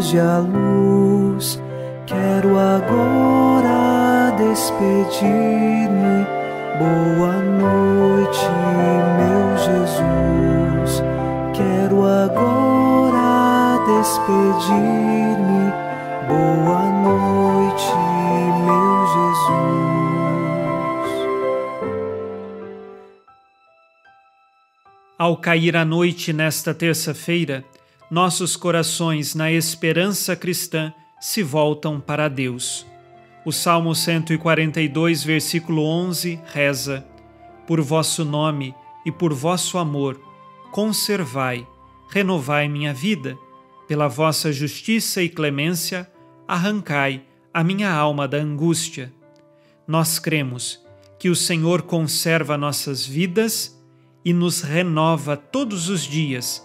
Foge a luz. Quero agora despedir-me. Boa noite, meu Jesus. Quero agora despedir-me. Boa noite, meu Jesus. Ao cair a noite nesta terça-feira, nossos corações, na esperança cristã, se voltam para Deus. O Salmo 142, versículo 11 reza: Por vosso nome e por vosso amor, conservai, renovai minha vida, pela vossa justiça e clemência, arrancai a minha alma da angústia. Nós cremos que o Senhor conserva nossas vidas e nos renova todos os dias,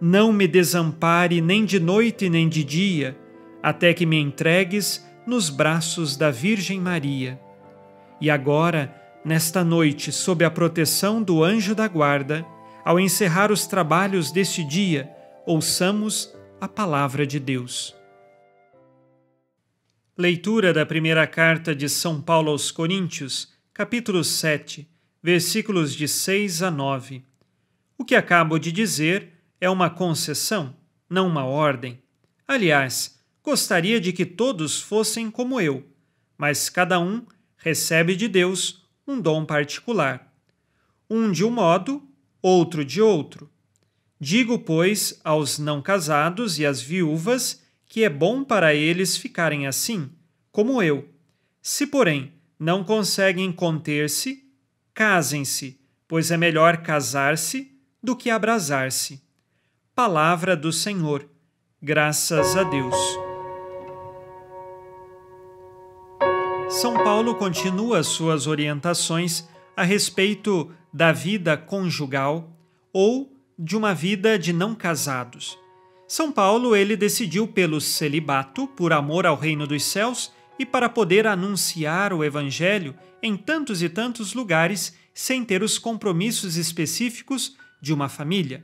não me desampare nem de noite nem de dia, até que me entregues nos braços da Virgem Maria. E agora, nesta noite, sob a proteção do anjo da guarda, ao encerrar os trabalhos deste dia, ouçamos a palavra de Deus. Leitura da primeira carta de São Paulo aos Coríntios, capítulo 7, versículos de 6 a 9. O que acabo de dizer é uma concessão, não uma ordem. Aliás, gostaria de que todos fossem como eu, mas cada um recebe de Deus um dom particular. Um de um modo, outro de outro. Digo, pois, aos não casados e às viúvas que é bom para eles ficarem assim, como eu. Se, porém, não conseguem conter-se, casem-se, pois é melhor casar-se do que abrasar-se. Palavra do Senhor. Graças a Deus. São Paulo continua suas orientações a respeito da vida conjugal ou de uma vida de não casados. São Paulo ele decidiu pelo celibato por amor ao reino dos céus e para poder anunciar o evangelho em tantos e tantos lugares sem ter os compromissos específicos de uma família.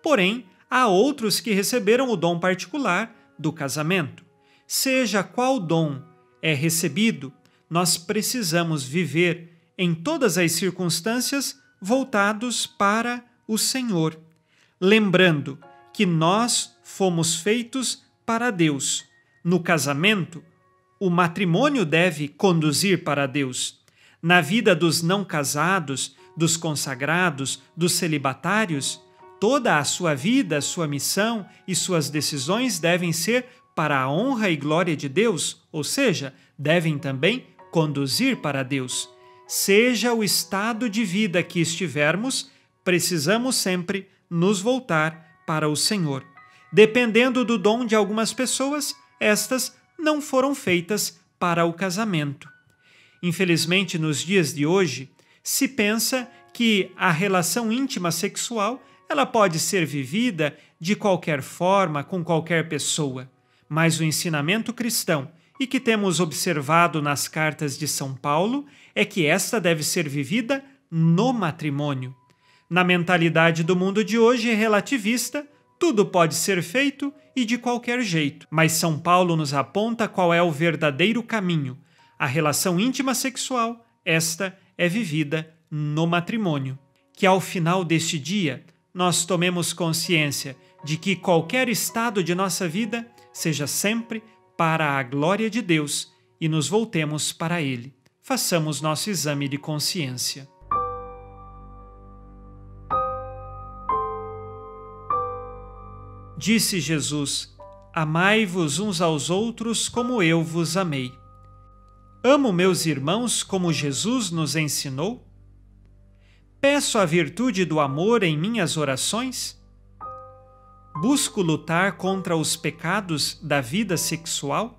Porém, há outros que receberam o dom particular do casamento. Seja qual dom é recebido, nós precisamos viver em todas as circunstâncias voltados para o Senhor, lembrando que nós fomos feitos para Deus. No casamento, o matrimônio deve conduzir para Deus. Na vida dos não casados, dos consagrados, dos celibatários, toda a sua vida, sua missão e suas decisões devem ser para a honra e glória de Deus, ou seja, devem também conduzir para Deus. Seja o estado de vida que estivermos, precisamos sempre nos voltar para o Senhor. Dependendo do dom de algumas pessoas, estas não foram feitas para o casamento. Infelizmente, nos dias de hoje, se pensa que a relação íntima sexual ela pode ser vivida de qualquer forma com qualquer pessoa, mas o ensinamento cristão e que temos observado nas cartas de São Paulo é que esta deve ser vivida no matrimônio. Na mentalidade do mundo de hoje relativista, tudo pode ser feito e de qualquer jeito, mas São Paulo nos aponta qual é o verdadeiro caminho. A relação íntima sexual, esta é vivida no matrimônio. Que ao final deste dia nós tomemos consciência de que qualquer estado de nossa vida seja sempre para a glória de Deus e nos voltemos para Ele. Façamos nosso exame de consciência. Disse Jesus: Amai-vos uns aos outros como eu vos amei. Amo meus irmãos como Jesus nos ensinou? Peço a virtude do amor em minhas orações? busco lutar contra os pecados da vida sexual?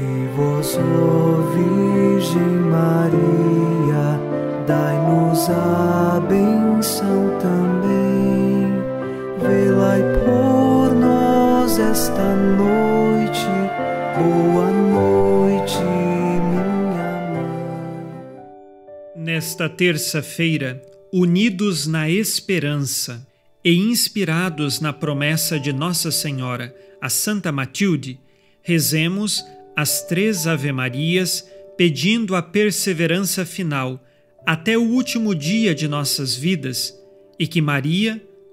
E vós, Virgem Maria, dai-nos a benção também. Velai por nós esta noite. Boa noite, minha mãe. Nesta terça-feira, unidos na esperança e inspirados na promessa de Nossa Senhora, a Santa Matilde, rezemos as três Ave-Marias, pedindo a perseverança final até o último dia de nossas vidas e que Maria,